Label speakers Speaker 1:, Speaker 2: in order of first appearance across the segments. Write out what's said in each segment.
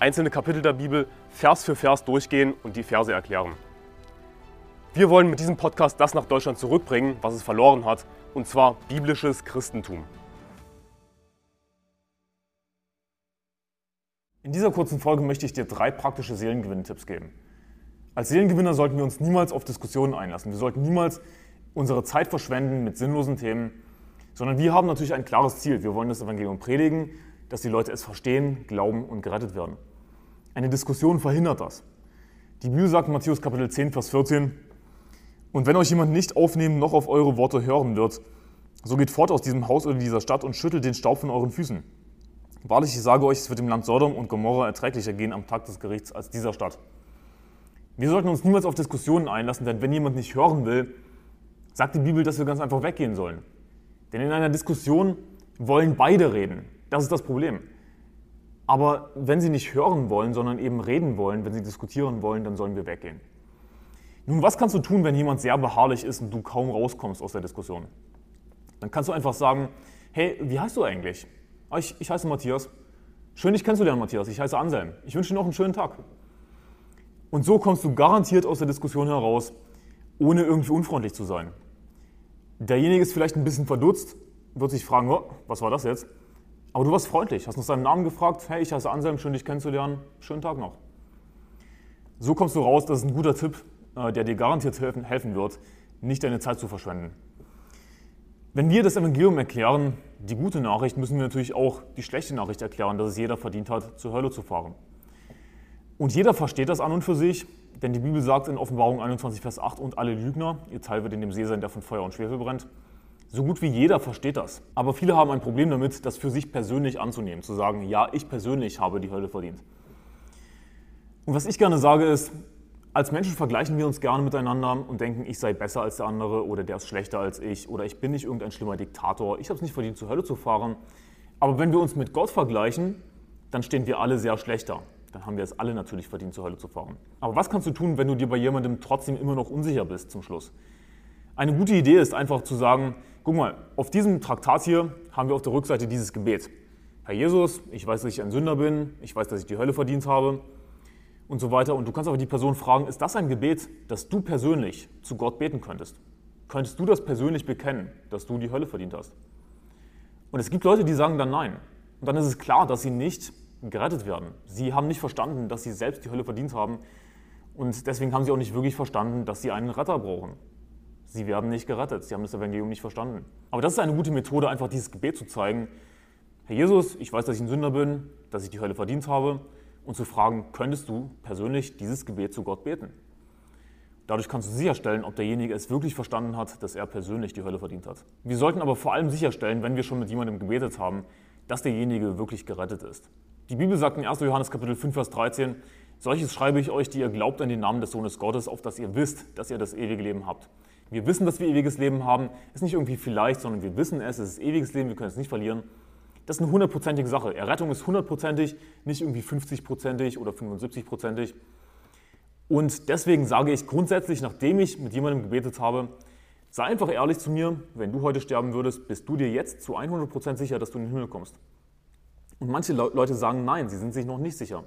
Speaker 1: einzelne Kapitel der Bibel Vers für Vers durchgehen und die Verse erklären. Wir wollen mit diesem Podcast das nach Deutschland zurückbringen, was es verloren hat, und zwar biblisches Christentum. In dieser kurzen Folge möchte ich dir drei praktische Seelengewinn-Tipps geben. Als Seelengewinner sollten wir uns niemals auf Diskussionen einlassen. Wir sollten niemals unsere Zeit verschwenden mit sinnlosen Themen, sondern wir haben natürlich ein klares Ziel. Wir wollen das Evangelium predigen, dass die Leute es verstehen, glauben und gerettet werden. Eine Diskussion verhindert das. Die Bibel sagt in Matthäus Kapitel 10, Vers 14, und wenn euch jemand nicht aufnehmen noch auf eure Worte hören wird, so geht fort aus diesem Haus oder dieser Stadt und schüttelt den Staub von euren Füßen. Wahrlich, ich sage euch, es wird im Land Sodom und Gomorra erträglicher gehen am Tag des Gerichts als dieser Stadt. Wir sollten uns niemals auf Diskussionen einlassen, denn wenn jemand nicht hören will, sagt die Bibel, dass wir ganz einfach weggehen sollen. Denn in einer Diskussion wollen beide reden. Das ist das Problem. Aber wenn sie nicht hören wollen, sondern eben reden wollen, wenn sie diskutieren wollen, dann sollen wir weggehen. Nun, was kannst du tun, wenn jemand sehr beharrlich ist und du kaum rauskommst aus der Diskussion? Dann kannst du einfach sagen, hey, wie heißt du eigentlich? Ah, ich, ich heiße Matthias. Schön, dich kennenzulernen, Matthias. Ich heiße Anselm. Ich wünsche dir noch einen schönen Tag. Und so kommst du garantiert aus der Diskussion heraus, ohne irgendwie unfreundlich zu sein. Derjenige ist vielleicht ein bisschen verdutzt, wird sich fragen, oh, was war das jetzt? Aber du warst freundlich, hast nach seinem Namen gefragt, hey, ich heiße Anselm, schön dich kennenzulernen, schönen Tag noch. So kommst du raus, das ist ein guter Tipp, äh, der dir garantiert helfen wird, nicht deine Zeit zu verschwenden. Wenn wir das Evangelium erklären, die gute Nachricht, müssen wir natürlich auch die schlechte Nachricht erklären, dass es jeder verdient hat, zur Hölle zu fahren. Und jeder versteht das an und für sich, denn die Bibel sagt in Offenbarung 21, Vers 8, und alle Lügner, ihr Teil wird in dem See sein, der von Feuer und Schwefel brennt. So gut wie jeder versteht das. Aber viele haben ein Problem damit, das für sich persönlich anzunehmen, zu sagen, ja, ich persönlich habe die Hölle verdient. Und was ich gerne sage ist, als Menschen vergleichen wir uns gerne miteinander und denken, ich sei besser als der andere oder der ist schlechter als ich oder ich bin nicht irgendein schlimmer Diktator, ich habe es nicht verdient, zur Hölle zu fahren. Aber wenn wir uns mit Gott vergleichen, dann stehen wir alle sehr schlechter. Dann haben wir es alle natürlich verdient, zur Hölle zu fahren. Aber was kannst du tun, wenn du dir bei jemandem trotzdem immer noch unsicher bist zum Schluss? Eine gute Idee ist einfach zu sagen, guck mal, auf diesem Traktat hier haben wir auf der Rückseite dieses Gebet. Herr Jesus, ich weiß, dass ich ein Sünder bin, ich weiß, dass ich die Hölle verdient habe und so weiter. Und du kannst aber die Person fragen, ist das ein Gebet, das du persönlich zu Gott beten könntest? Könntest du das persönlich bekennen, dass du die Hölle verdient hast? Und es gibt Leute, die sagen dann nein. Und dann ist es klar, dass sie nicht gerettet werden. Sie haben nicht verstanden, dass sie selbst die Hölle verdient haben. Und deswegen haben sie auch nicht wirklich verstanden, dass sie einen Retter brauchen. Sie werden nicht gerettet. Sie haben das Evangelium nicht verstanden. Aber das ist eine gute Methode, einfach dieses Gebet zu zeigen. Herr Jesus, ich weiß, dass ich ein Sünder bin, dass ich die Hölle verdient habe und zu fragen, könntest du persönlich dieses Gebet zu Gott beten? Dadurch kannst du sicherstellen, ob derjenige es wirklich verstanden hat, dass er persönlich die Hölle verdient hat. Wir sollten aber vor allem sicherstellen, wenn wir schon mit jemandem gebetet haben, dass derjenige wirklich gerettet ist. Die Bibel sagt in 1. Johannes Kapitel 5, Vers 13, solches schreibe ich euch, die ihr glaubt an den Namen des Sohnes Gottes, auf dass ihr wisst, dass ihr das ewige Leben habt. Wir wissen, dass wir ewiges Leben haben. Ist nicht irgendwie vielleicht, sondern wir wissen es, es ist ewiges Leben, wir können es nicht verlieren. Das ist eine hundertprozentige Sache. Errettung ist hundertprozentig, nicht irgendwie 50-prozentig oder 75-prozentig. Und deswegen sage ich grundsätzlich, nachdem ich mit jemandem gebetet habe, sei einfach ehrlich zu mir, wenn du heute sterben würdest, bist du dir jetzt zu 100% sicher, dass du in den Himmel kommst. Und manche Leute sagen nein, sie sind sich noch nicht sicher.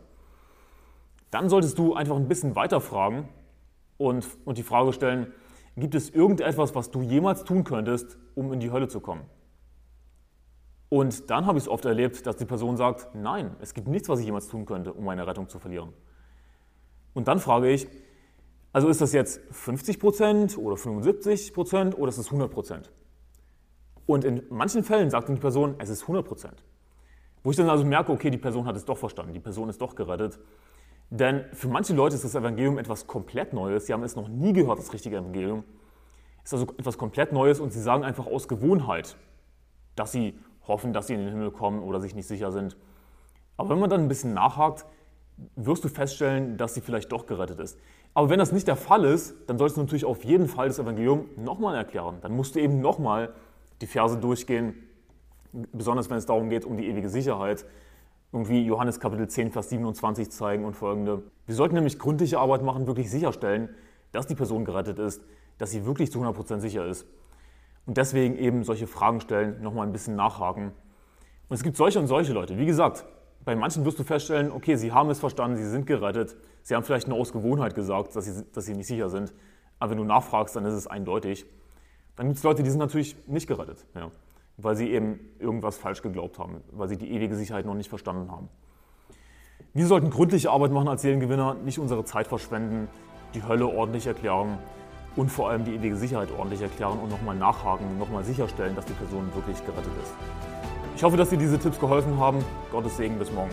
Speaker 1: Dann solltest du einfach ein bisschen weiter fragen und, und die Frage stellen, gibt es irgendetwas, was du jemals tun könntest, um in die Hölle zu kommen? Und dann habe ich es oft erlebt, dass die Person sagt, nein, es gibt nichts, was ich jemals tun könnte, um meine Rettung zu verlieren. Und dann frage ich, also ist das jetzt 50% oder 75% oder ist es 100% Und in manchen Fällen sagt die Person, es ist 100% Wo ich dann also merke, okay, die Person hat es doch verstanden, die Person ist doch gerettet. Denn für manche Leute ist das Evangelium etwas komplett Neues. Sie haben es noch nie gehört, das richtige Evangelium. Es ist also etwas komplett Neues und sie sagen einfach aus Gewohnheit, dass sie hoffen, dass sie in den Himmel kommen oder sich nicht sicher sind. Aber wenn man dann ein bisschen nachhakt, wirst du feststellen, dass sie vielleicht doch gerettet ist. Aber wenn das nicht der Fall ist, dann solltest du natürlich auf jeden Fall das Evangelium nochmal erklären. Dann musst du eben nochmal die Verse durchgehen, besonders wenn es darum geht, um die ewige Sicherheit. Irgendwie Johannes Kapitel 10, Vers 27 zeigen und folgende. Wir sollten nämlich gründliche Arbeit machen, wirklich sicherstellen, dass die Person gerettet ist, dass sie wirklich zu 100% sicher ist. Und deswegen eben solche Fragen stellen, nochmal ein bisschen nachhaken. Und es gibt solche und solche Leute. Wie gesagt, bei manchen wirst du feststellen, okay, sie haben es verstanden, sie sind gerettet. Sie haben vielleicht nur aus Gewohnheit gesagt, dass sie, dass sie nicht sicher sind. Aber wenn du nachfragst, dann ist es eindeutig. Dann gibt es Leute, die sind natürlich nicht gerettet, ja, weil sie eben irgendwas falsch geglaubt haben, weil sie die ewige Sicherheit noch nicht verstanden haben. Wir sollten gründliche Arbeit machen als Seelengewinner, nicht unsere Zeit verschwenden, die Hölle ordentlich erklären und vor allem die ewige Sicherheit ordentlich erklären und nochmal nachhaken, nochmal sicherstellen, dass die Person wirklich gerettet ist. Ich hoffe, dass dir diese Tipps geholfen haben. Gottes Segen, bis morgen.